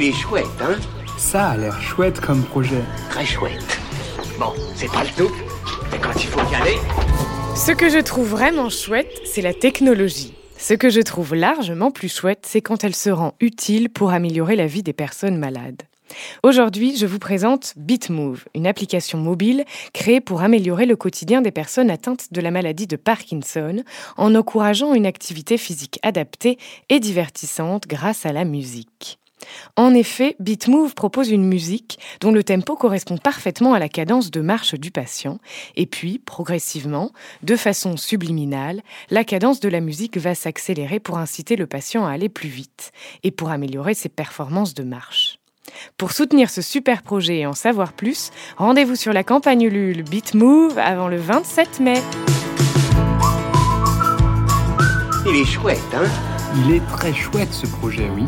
Il est chouette, hein Ça a l'air chouette comme projet. Très chouette. Bon, c'est pas le tout, mais quand il faut y aller... Ce que je trouve vraiment chouette, c'est la technologie. Ce que je trouve largement plus chouette, c'est quand elle se rend utile pour améliorer la vie des personnes malades. Aujourd'hui, je vous présente BitMove, une application mobile créée pour améliorer le quotidien des personnes atteintes de la maladie de Parkinson en encourageant une activité physique adaptée et divertissante grâce à la musique. En effet, BitMove propose une musique dont le tempo correspond parfaitement à la cadence de marche du patient, et puis, progressivement, de façon subliminale, la cadence de la musique va s'accélérer pour inciter le patient à aller plus vite, et pour améliorer ses performances de marche. Pour soutenir ce super projet et en savoir plus, rendez-vous sur la campagne Ulule BitMove avant le 27 mai. Il est chouette, hein? Il est très chouette ce projet, oui.